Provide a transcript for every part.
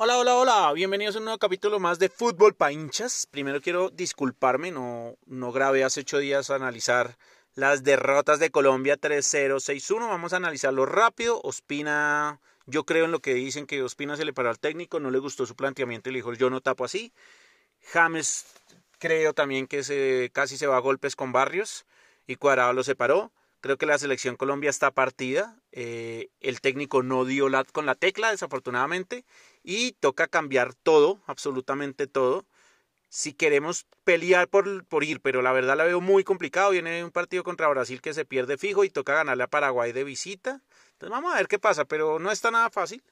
Hola, hola, hola, bienvenidos a un nuevo capítulo más de Fútbol pa' hinchas. Primero quiero disculparme, no, no grabé hace ocho días a analizar las derrotas de Colombia 3-0, 6-1. Vamos a analizarlo rápido. Ospina, yo creo en lo que dicen que Ospina se le paró al técnico, no le gustó su planteamiento y le dijo yo no tapo así. James creo también que se, casi se va a golpes con Barrios y Cuadrado lo separó. Creo que la selección Colombia está partida. Eh, el técnico no dio la, con la tecla, desafortunadamente. Y toca cambiar todo, absolutamente todo. Si queremos pelear por, por ir, pero la verdad la veo muy complicado. Viene un partido contra Brasil que se pierde fijo y toca ganarle a Paraguay de visita. Entonces vamos a ver qué pasa, pero no está nada fácil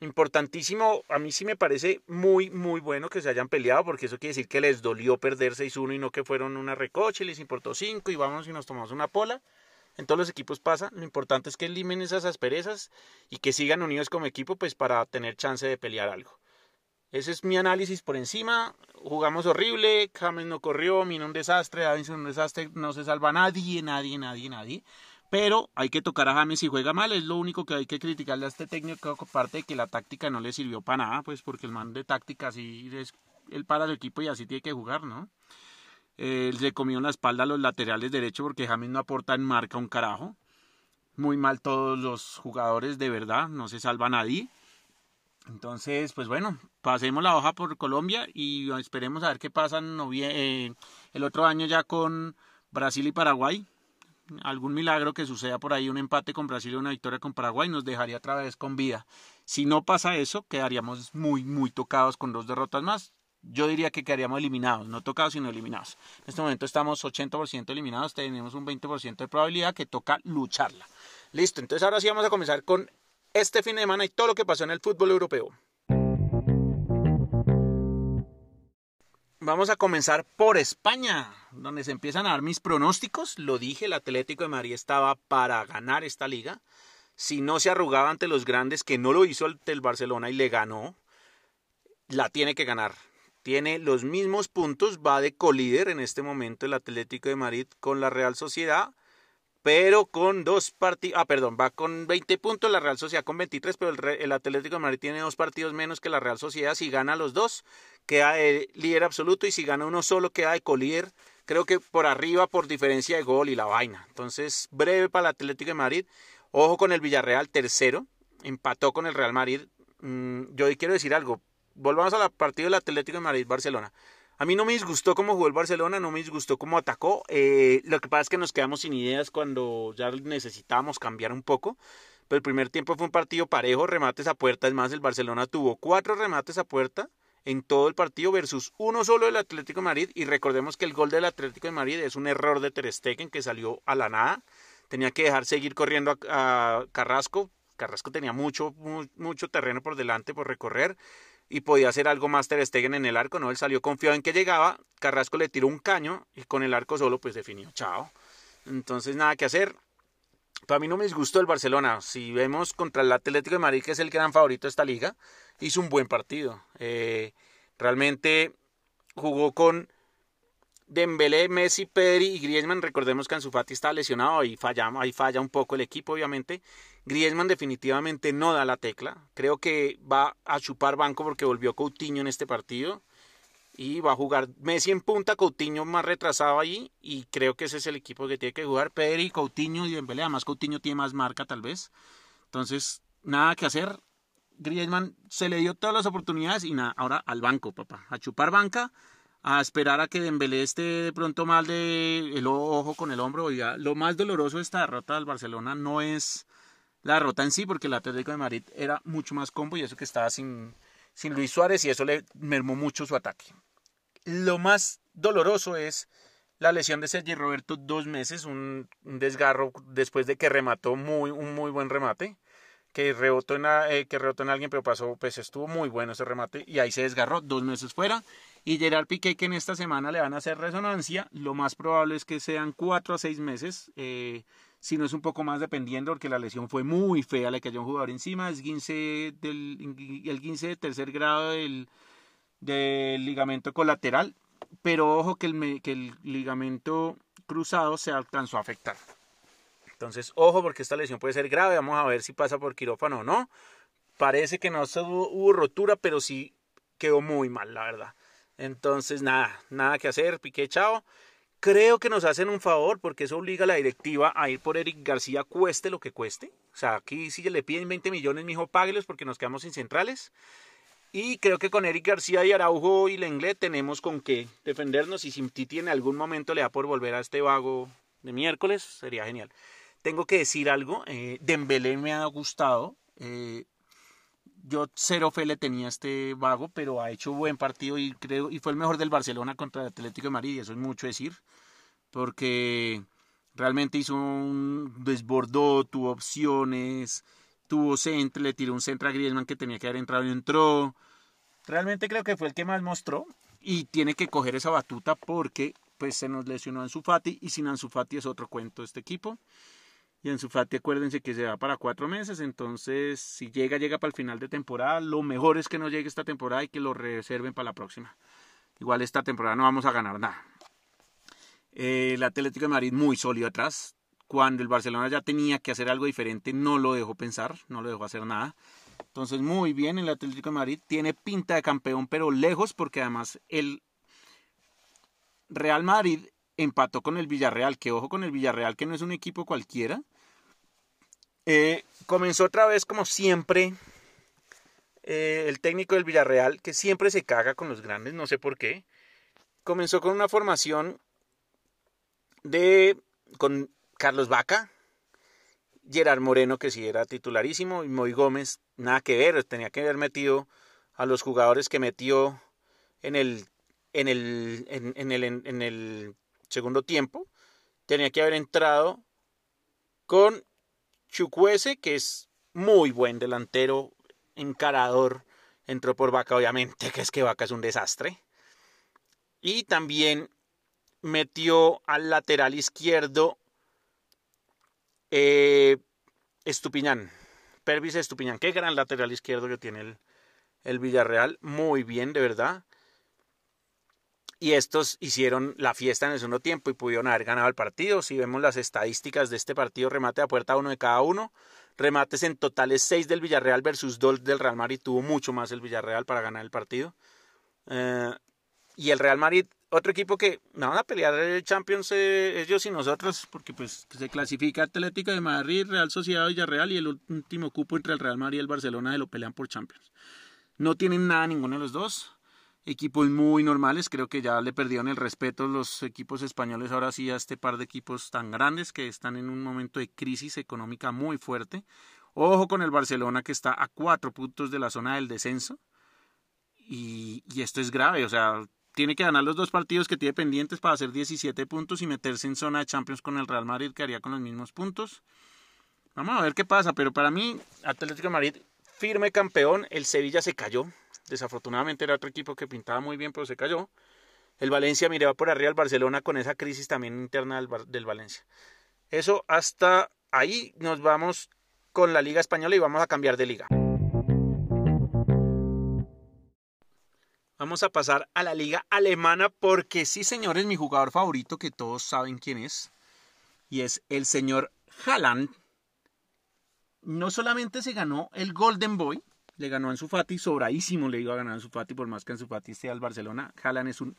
importantísimo, a mí sí me parece muy, muy bueno que se hayan peleado, porque eso quiere decir que les dolió perder 6-1 y no que fueron una recoche, les importó 5 y vamos y nos tomamos una pola. En todos los equipos pasa, lo importante es que limen esas asperezas y que sigan unidos como equipo, pues para tener chance de pelear algo. Ese es mi análisis por encima. Jugamos horrible, James no corrió, vino un desastre, Davinson un desastre, no se salva nadie, nadie, nadie, nadie pero hay que tocar a James si juega mal, es lo único que hay que criticarle a este técnico, aparte de que la táctica no le sirvió para nada, pues porque el man de táctica así es, él para el equipo y así tiene que jugar, ¿no? Él se comió en la espalda a los laterales derechos porque James no aporta en marca un carajo. Muy mal todos los jugadores, de verdad, no se salva nadie. Entonces, pues bueno, pasemos la hoja por Colombia y esperemos a ver qué pasa eh, el otro año ya con Brasil y Paraguay algún milagro que suceda por ahí, un empate con Brasil y una victoria con Paraguay, nos dejaría otra vez con vida. Si no pasa eso, quedaríamos muy, muy tocados con dos derrotas más. Yo diría que quedaríamos eliminados, no tocados, sino eliminados. En este momento estamos 80% eliminados, tenemos un 20% de probabilidad que toca lucharla. Listo, entonces ahora sí vamos a comenzar con este fin de semana y todo lo que pasó en el fútbol europeo. Vamos a comenzar por España, donde se empiezan a dar mis pronósticos. Lo dije, el Atlético de Madrid estaba para ganar esta liga. Si no se arrugaba ante los grandes, que no lo hizo el Barcelona y le ganó, la tiene que ganar. Tiene los mismos puntos, va de colíder en este momento el Atlético de Madrid con la Real Sociedad pero con dos partidos, ah, perdón, va con 20 puntos, la Real Sociedad con 23, pero el, Atlético de Madrid tiene dos partidos menos que la Real Sociedad, si gana los dos, queda de líder absoluto, y si gana uno solo, queda de colíder, creo que por arriba por diferencia de gol y la vaina. Entonces, breve para el Atlético de Madrid, ojo con el Villarreal, tercero, empató con el Real Madrid, mm, yo quiero decir algo, volvamos a la partido del Atlético de Madrid-Barcelona. A mí no me disgustó cómo jugó el Barcelona, no me disgustó cómo atacó. Eh, lo que pasa es que nos quedamos sin ideas cuando ya necesitábamos cambiar un poco. Pero el primer tiempo fue un partido parejo, remates a puerta. Es más, el Barcelona tuvo cuatro remates a puerta en todo el partido versus uno solo del Atlético de Madrid. Y recordemos que el gol del Atlético de Madrid es un error de Ter Stegen que salió a la nada. Tenía que dejar seguir corriendo a Carrasco. Carrasco tenía mucho, mucho terreno por delante por recorrer y podía hacer algo más Ter en el arco, ¿no? Él salió confiado en que llegaba, Carrasco le tiró un caño y con el arco solo pues definió, chao. Entonces nada que hacer. Para mí no me disgustó el Barcelona. Si vemos contra el Atlético de Madrid, que es el gran favorito de esta liga, hizo un buen partido. Eh, realmente jugó con Dembélé, Messi, Pedri y Griezmann. Recordemos que Ansu Fati está lesionado y falla, ahí falla un poco el equipo, obviamente. Griezmann definitivamente no da la tecla. Creo que va a chupar banco porque volvió Coutinho en este partido. Y va a jugar Messi en punta, Coutinho más retrasado allí. Y creo que ese es el equipo que tiene que jugar. Pedri, Coutinho y Dembélé. Además Coutinho tiene más marca tal vez. Entonces, nada que hacer. Griezmann se le dio todas las oportunidades y nada, ahora al banco, papá. A chupar banca a esperar a que Dembélé esté de pronto mal de el ojo con el hombro. ya lo más doloroso de esta derrota del Barcelona no es la derrota en sí, porque el Atlético de Madrid era mucho más combo y eso que estaba sin, sin Luis Suárez y eso le mermó mucho su ataque. Lo más doloroso es la lesión de Sergio Roberto dos meses, un, desgarro después de que remató muy, un muy buen remate, que rebotó, en, eh, que rebotó en alguien, pero pasó, pues estuvo muy bueno ese remate y ahí se desgarró dos meses fuera. Y Gerard Piqué, que en esta semana le van a hacer resonancia, lo más probable es que sean cuatro a seis meses. Eh, si no es un poco más dependiendo, porque la lesión fue muy fea, le cayó un jugador encima, es 15 del, el 15 de tercer grado del, del ligamento colateral, pero ojo que el, que el ligamento cruzado se alcanzó a afectar. Entonces, ojo porque esta lesión puede ser grave, vamos a ver si pasa por quirófano o no. parece que no hubo, hubo rotura, pero sí quedó muy mal, la verdad. Entonces, nada, nada que hacer, Piqué, chao. Creo que nos hacen un favor porque eso obliga a la directiva a ir por Eric García, cueste lo que cueste. O sea, aquí si le piden 20 millones, mijo, páguelos porque nos quedamos sin centrales. Y creo que con Eric García y Araujo y Lenglet tenemos con qué defendernos. Y si Titi en algún momento le da por volver a este vago de miércoles, sería genial. Tengo que decir algo, eh, Dembélé me ha gustado. Eh, yo cero fe le tenía a este vago, pero ha hecho buen partido y creo y fue el mejor del Barcelona contra el Atlético de Madrid, y eso es mucho decir, porque realmente hizo un desbordó, tuvo opciones, tuvo centro, le tiró un centro a Griezmann que tenía que haber entrado y entró. Realmente creo que fue el que más mostró y tiene que coger esa batuta porque pues se nos lesionó Ansu Fati y sin Ansu Fati es otro cuento este equipo. Y en su Fati, acuérdense que se va para cuatro meses, entonces si llega, llega para el final de temporada. Lo mejor es que no llegue esta temporada y que lo reserven para la próxima. Igual esta temporada no vamos a ganar nada. el Atlético de Madrid muy sólido atrás. Cuando el Barcelona ya tenía que hacer algo diferente, no lo dejó pensar, no lo dejó hacer nada. Entonces, muy bien el Atlético de Madrid. Tiene pinta de campeón, pero lejos, porque además el Real Madrid empató con el Villarreal. Que ojo con el Villarreal, que no es un equipo cualquiera. Eh, comenzó otra vez como siempre eh, el técnico del Villarreal, que siempre se caga con los grandes, no sé por qué. Comenzó con una formación de con Carlos Vaca, Gerard Moreno, que sí era titularísimo, y Moy Gómez, nada que ver, tenía que haber metido a los jugadores que metió en el, en el, en, el, en el segundo tiempo. Tenía que haber entrado con Chukwese, que es muy buen delantero, encarador, entró por Vaca, obviamente, que es que Vaca es un desastre. Y también metió al lateral izquierdo eh, Estupiñán, Pervis Estupiñán, qué gran lateral izquierdo que tiene el, el Villarreal, muy bien, de verdad. Y estos hicieron la fiesta en el segundo tiempo y pudieron haber ganado el partido. Si vemos las estadísticas de este partido, remate a puerta uno de cada uno. Remates en totales 6 del Villarreal versus 2 del Real Madrid. Tuvo mucho más el Villarreal para ganar el partido. Eh, y el Real Madrid, otro equipo que no van a pelear el Champions eh, ellos y nosotros, porque pues se clasifica Atlético de Madrid, Real Sociedad Villarreal y el último cupo entre el Real Madrid y el Barcelona se lo pelean por Champions. No tienen nada ninguno de los dos equipos muy normales. Creo que ya le perdieron el respeto los equipos españoles ahora sí a este par de equipos tan grandes que están en un momento de crisis económica muy fuerte. Ojo con el Barcelona que está a cuatro puntos de la zona del descenso. Y, y esto es grave, o sea, tiene que ganar los dos partidos que tiene pendientes para hacer 17 puntos y meterse en zona de Champions con el Real Madrid que haría con los mismos puntos. Vamos a ver qué pasa, pero para mí Atlético de Madrid firme campeón, el Sevilla se cayó, Desafortunadamente era otro equipo que pintaba muy bien, pero se cayó. El Valencia miraba por arriba al Barcelona con esa crisis también interna del, Valencia. Eso hasta ahí nos vamos con la Liga Española y vamos a cambiar de liga. Vamos a pasar a la Liga Alemana porque sí, señores, mi jugador favorito que todos saben quién es y es el señor Haaland. No solamente se ganó el Golden Boy, le ganó a Ansu Fati, sobradísimo le iba a ganar a Ansu Fati, por más que Ansu Fati esté al Barcelona. Haaland es un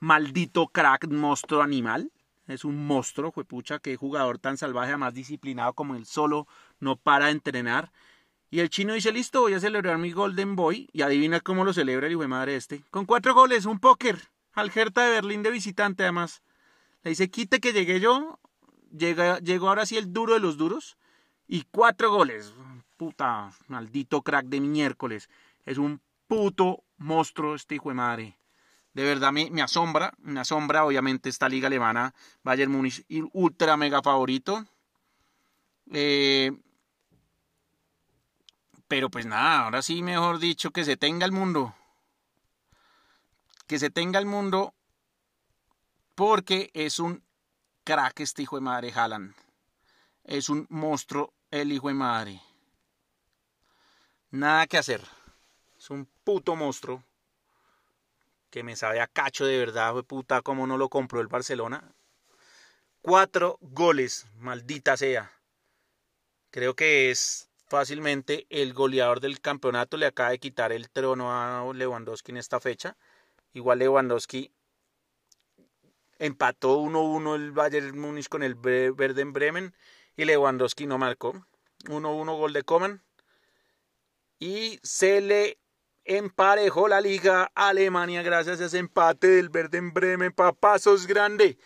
maldito crack, monstruo animal. Es un monstruo, pucha, que jugador tan salvaje, más disciplinado como él solo, no para de entrenar. Y el chino dice, listo, voy a celebrar mi Golden Boy. Y adivina cómo lo celebra el hijo de madre este. Con cuatro goles, un póker. Al Hertha de Berlín de visitante, además. Le dice, quite que llegué yo. Llega, llegó ahora sí el duro de los duros. Y cuatro goles puta, maldito crack de miércoles. Es un puto monstruo este hijo de madre. De verdad me, asombra, me asombra obviamente esta liga alemana. Bayern Múnich, ultra mega favorito. Eh, pero pues nada, ahora sí, mejor dicho, que se tenga el mundo. Que se tenga el mundo porque es un crack este hijo de madre Haaland. Es un monstruo el hijo de madre. Nada que hacer. Es un puto monstruo. Que me sabe a cacho de verdad, fue puta, como no lo compró el Barcelona. Cuatro goles, maldita sea. Creo que es fácilmente el goleador del campeonato le acaba de quitar el trono a Lewandowski en esta fecha. Igual Lewandowski empató 1-1 el Bayern Múnich con el Verde en Bremen y Lewandowski no marcó. 1-1 gol de Coman. Y se le emparejó la liga Alemania gracias a ese empate del Verde en Bremen. Papasos grande.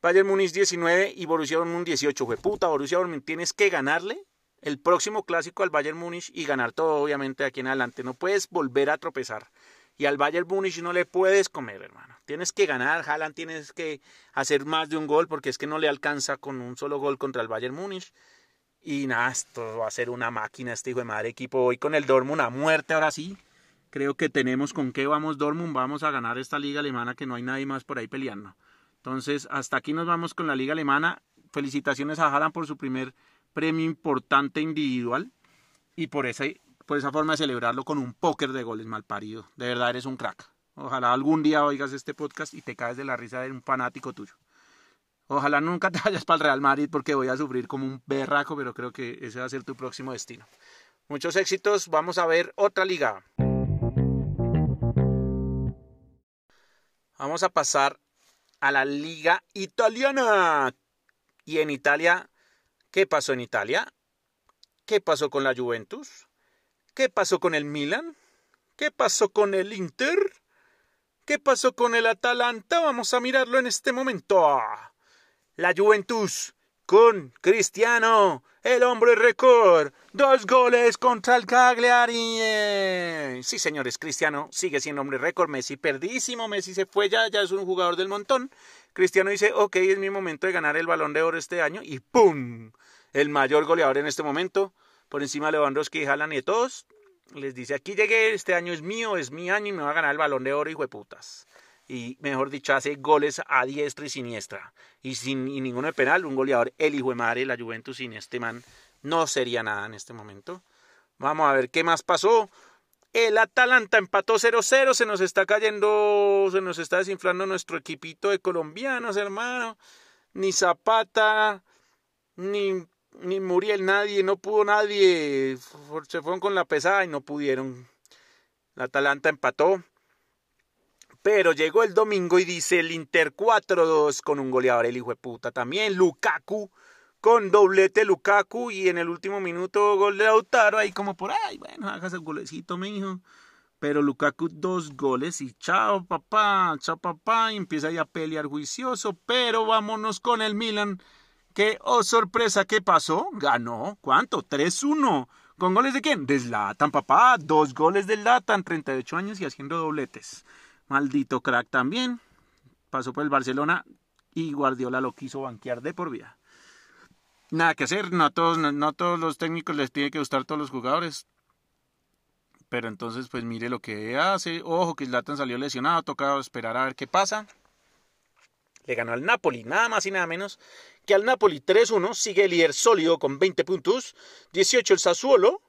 Bayern Múnich 19 y Borussia Dortmund 18. Fue puta, Borussia Dortmund tienes que ganarle el próximo clásico al Bayern Múnich y ganar todo obviamente aquí en adelante. No puedes volver a tropezar. Y al Bayern Múnich no le puedes comer, hermano. Tienes que ganar, Haaland tienes que hacer más de un gol porque es que no le alcanza con un solo gol contra el Bayern Múnich. Y nada, esto va a ser una máquina este hijo de madre equipo. Hoy con el Dortmund a muerte ahora sí. Creo que tenemos con qué vamos Dortmund, vamos a ganar esta liga alemana que no hay nadie más por ahí peleando. Entonces, hasta aquí nos vamos con la liga alemana. Felicitaciones a Haaland por su primer premio importante individual y por esa, por esa forma de celebrarlo con un póker de goles mal parido. De verdad eres un crack. Ojalá algún día oigas este podcast y te caes de la risa de un fanático tuyo. Ojalá nunca te vayas para el Real Madrid porque voy a sufrir como un berraco, pero creo que ese va a ser tu próximo destino. Muchos éxitos, vamos a ver otra liga. Vamos a pasar a la liga italiana. Y en Italia ¿Qué pasó en Italia? ¿Qué pasó con la Juventus? ¿Qué pasó con el Milan? ¿Qué pasó con el Inter? ¿Qué pasó con el Atalanta? Vamos a mirarlo en este momento. La Juventus con Cristiano, el hombre récord. Dos goles contra el Cagliari. Sí, señores, Cristiano sigue siendo hombre récord. Messi perdísimo. Messi se fue ya, ya es un jugador del montón. Cristiano dice, ok, es mi momento de ganar el balón de oro este año. Y ¡pum! el mayor goleador en este momento, por encima de Lewandowski y Haaland y todos. Les dice, aquí llegué, este año es mío, es mi año y me va a ganar el balón de oro, hijo de putas. Y mejor dicho, hace goles a diestra y siniestra. Y sin ninguno de penal, un goleador, el hijo de madre, la Juventus sin este man, no sería nada en este momento. Vamos a ver qué más pasó. El Atalanta empató 0-0, se nos está cayendo, se nos está desinflando nuestro equipito de colombianos, hermano. Ni Zapata, ni ni Muriel, nadie, no pudo nadie. Se fueron con la pesada y no pudieron. La Atalanta empató. Pero llegó el domingo y dice el Inter 4-2 con un goleador, el hijo de puta también. Lukaku con doblete Lukaku y en el último minuto gol de Lautaro. Ahí como por ahí, bueno, hagas el golecito, mi hijo. Pero Lukaku dos goles y chao papá, chao papá. Y empieza ya a pelear juicioso. Pero vámonos con el Milan ¿Qué, oh sorpresa, qué pasó? Ganó, ¿cuánto? 3-1. ¿Con goles de quién? De Zlatan, papá. Dos goles de Zlatan, 38 años y haciendo dobletes. Maldito crack también. Pasó por el Barcelona y Guardiola lo quiso banquear de por vida. Nada que hacer, no a todos, no, todos los técnicos les tiene que gustar todos los jugadores. Pero entonces, pues mire lo que hace. Ojo que Zlatan salió lesionado, toca esperar a ver qué pasa le ganó al Napoli, nada más y nada menos que al Napoli 3-1, sigue el líder sólido con 20 puntos, 18 el Sassuolo,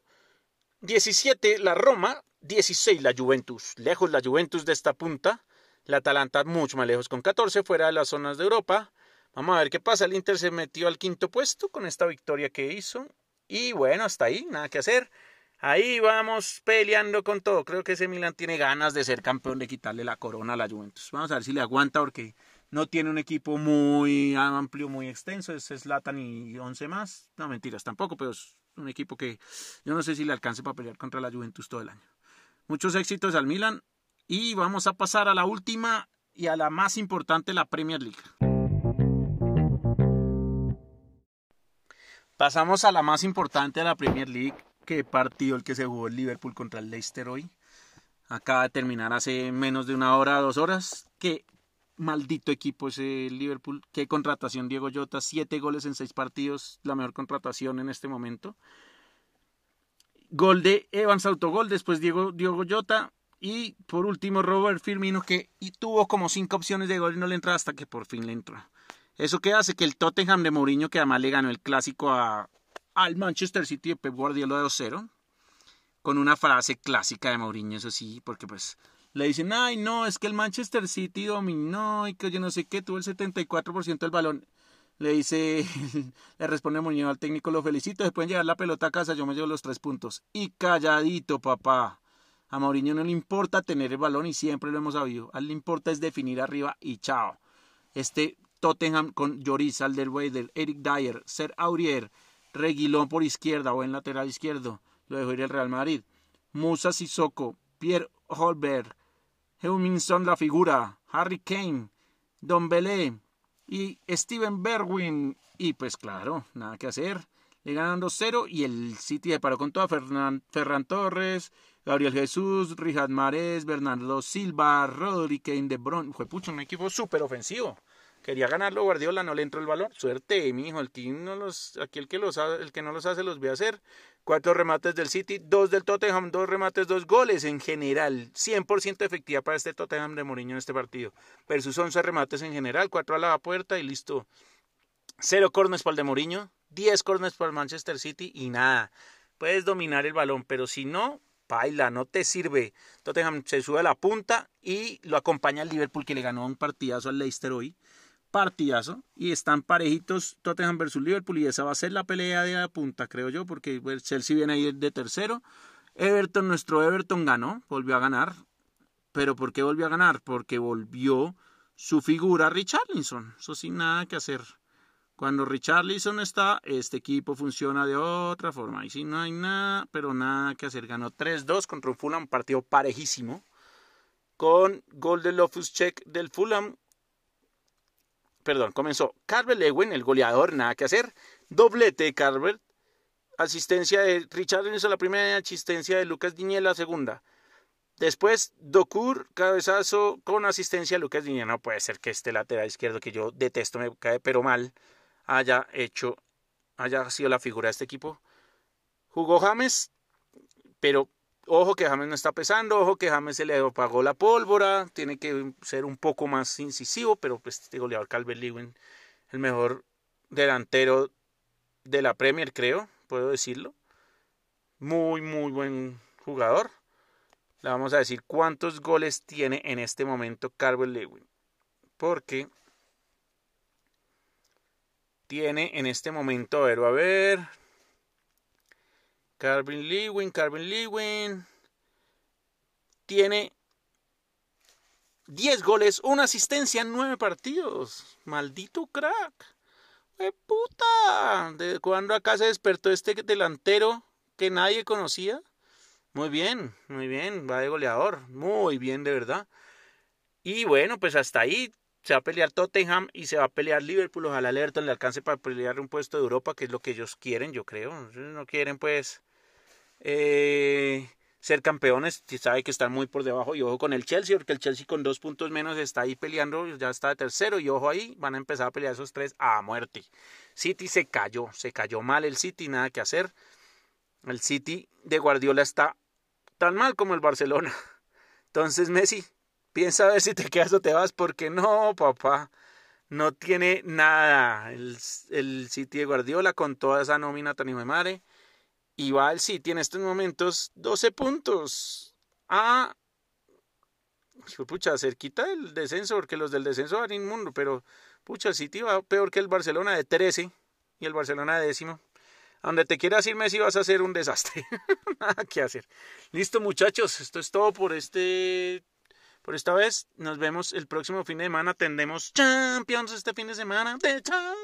17 la Roma, 16 la Juventus, lejos la Juventus de esta punta, la Atalanta mucho más lejos con 14, fuera de las zonas de Europa. Vamos a ver qué pasa, el Inter se metió al quinto puesto con esta victoria que hizo y bueno, hasta ahí, nada que hacer. Ahí vamos peleando con todo. Creo que ese Milan tiene ganas de ser campeón, de quitarle la corona a la Juventus. Vamos a ver si le aguanta porque no tiene un equipo muy amplio, muy extenso. Es Slatan y 11 más. No, mentiras tampoco, pero es un equipo que yo no sé si le alcance para pelear contra la Juventus todo el año. Muchos éxitos al Milan. Y vamos a pasar a la última y a la más importante, la Premier League. Pasamos a la más importante de la Premier League, que partido el que se jugó el Liverpool contra el Leicester hoy. Acaba de terminar hace menos de una hora, dos horas, que maldito equipo ese Liverpool. Qué contratación Diego Jota, siete goles en seis partidos, la mejor contratación en este momento. Gol de Evans autogol, después Diego, Diego Jota y por último Robert Firmino que y tuvo como cinco opciones de gol y no le entra hasta que por fin le entró. Eso que hace que el Tottenham de Mourinho, que además le ganó el clásico a, al Manchester City de Pep Guardiola de 2-0, con una frase clásica de Mourinho, eso sí, porque pues le dicen, ay, no, es que el Manchester City dominó y que yo no sé qué, tuvo el 74% del balón. Le dice, le responde Muñoz al técnico, lo felicito, se pueden llevar la pelota a casa, yo me llevo los tres puntos. Y calladito, papá. A Mourinho no le importa tener el balón y siempre lo hemos sabido. A él le importa es definir arriba y chao. Este Tottenham con Lloris, Alderweireld, Eric Dyer, Ser Aurier, Reguilón por izquierda o en lateral izquierdo. Lo dejó ir el Real Madrid. Musa Sissoko, Pierre Holberg, Heuminson la figura, Harry Kane, Don Belé y Steven Berwin. Y pues claro, nada que hacer. Le ganan 2-0 y el City de paró con toda Ferran, Ferran Torres, Gabriel Jesús, Richard Mares, Bernardo Silva, Rodri Kane de Bron. Fue un equipo súper ofensivo. Quería ganarlo Guardiola, no le entró el valor. Suerte, mi hijo, el que no los, aquí el que los el que no los hace los a hacer. Cuatro remates del City, dos del Tottenham, dos remates, dos goles en general. 100% efectiva para este Tottenham de Mourinho en este partido. Versus 11 remates en general, cuatro a la puerta y listo. Cero corners para el de Mourinho, 10 corners para el Manchester City y nada. Puedes dominar el balón, pero si no, baila, no te sirve. Tottenham se sube a la punta y lo acompaña el Liverpool que le ganó un partidazo al Leicester hoy partidazo y están parejitos Tottenham versus Liverpool y esa va a ser la pelea de la punta, creo yo, porque el Chelsea viene ahí de tercero. Everton, nuestro Everton ganó, volvió a ganar. ¿Pero por qué volvió a ganar? Porque volvió su figura Richarlison. Eso sin nada que hacer. Cuando Richarlison está, este equipo funciona de otra forma. Y si no hay nada, pero nada que hacer. Ganó 3-2 contra un Fulham, partido parejísimo. Con gol de Check del Fulham perdón, comenzó Carver Lewin, el goleador, nada que hacer, doblete de Carver, asistencia de Richard hizo la primera asistencia de Lucas Diñé la segunda. Después, Docur, cabezazo con asistencia de Lucas Diñé. No puede ser que este lateral izquierdo, que yo detesto, me cae pero mal, haya hecho, haya sido la figura de este equipo. Jugó James, pero Ojo que James no está pesando, ojo que James se le apagó la pólvora, tiene que ser un poco más incisivo, pero pues este goleador Calvert Lewin, el mejor delantero de la Premier, creo, puedo decirlo. Muy, muy buen jugador. Le vamos a decir cuántos goles tiene en este momento Calvert Lewin. Porque tiene en este momento, a ver, a ver, Carvin Lewin, Carvin Lewin tiene 10 goles, una asistencia en 9 partidos. Maldito crack. ¡Qué puta! ¿De cuando acá se despertó este delantero que nadie conocía? Muy bien, muy bien, va de goleador. Muy bien, de verdad. Y bueno, pues hasta ahí se va a pelear Tottenham y se va a pelear Liverpool. Ojalá alerta le alcance para pelear un puesto de Europa, que es lo que ellos quieren, yo creo. No quieren, pues, eh, ser campeones. Sabe que están muy por debajo. Y ojo con el Chelsea, porque el Chelsea con dos puntos menos está ahí peleando, ya está de tercero. Y ojo ahí, van a empezar a pelear esos tres a muerte. City se cayó, se cayó mal el City, nada que hacer. El City de Guardiola está tan mal como el Barcelona. Entonces, Messi, piensa a ver si te quedas o te vas, porque no, papá, no tiene nada el, el City de Guardiola con toda esa nómina tan de madre. Y va el City en estos momentos 12 puntos a pucha, cerquita del descenso, porque los del descenso van inmundo, pero pucha, el City va peor que el Barcelona de 13 y el Barcelona de décimo. A donde te quieras ir, Messi, vas a hacer un desastre. Nada que hacer. Listo, muchachos, esto es todo por este por esta vez. Nos vemos el próximo fin de semana. Tendemos Champions este fin de semana. The Champions.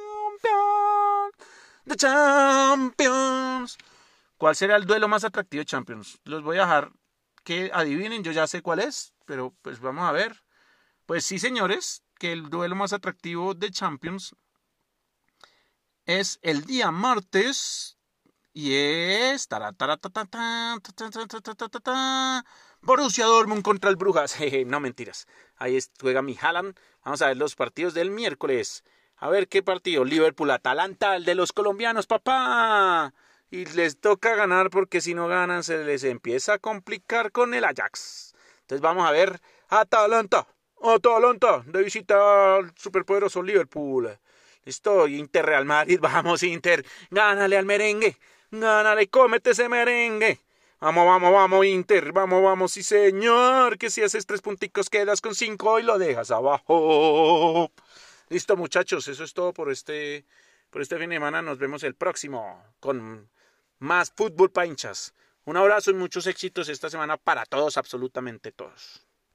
The Champions. ¿Cuál será el duelo más atractivo de Champions? Los voy a dejar que adivinen, yo ya sé cuál es, pero pues vamos a ver. Pues sí, señores, que el duelo más atractivo de Champions es el día martes y es Borussia Dortmund contra el Brujas. no mentiras. Ahí juega mi Haaland. Vamos a ver los partidos del miércoles. A ver qué partido. Liverpool Atalanta, el de los colombianos, papá y les toca ganar porque si no ganan se les empieza a complicar con el Ajax. Entonces vamos a ver Atalanta, Atalanta de visita al superpoderoso Liverpool. Listo, Inter Real Madrid, vamos Inter, gánale al merengue, gánale, cómete ese merengue. Vamos, vamos, vamos, Inter, vamos, vamos, sí señor, que si haces tres punticos quedas con cinco y lo dejas abajo. Listo, muchachos, eso es todo por este, por este fin de semana. Nos vemos el próximo con más fútbol para hinchas. Un abrazo y muchos éxitos esta semana para todos, absolutamente todos.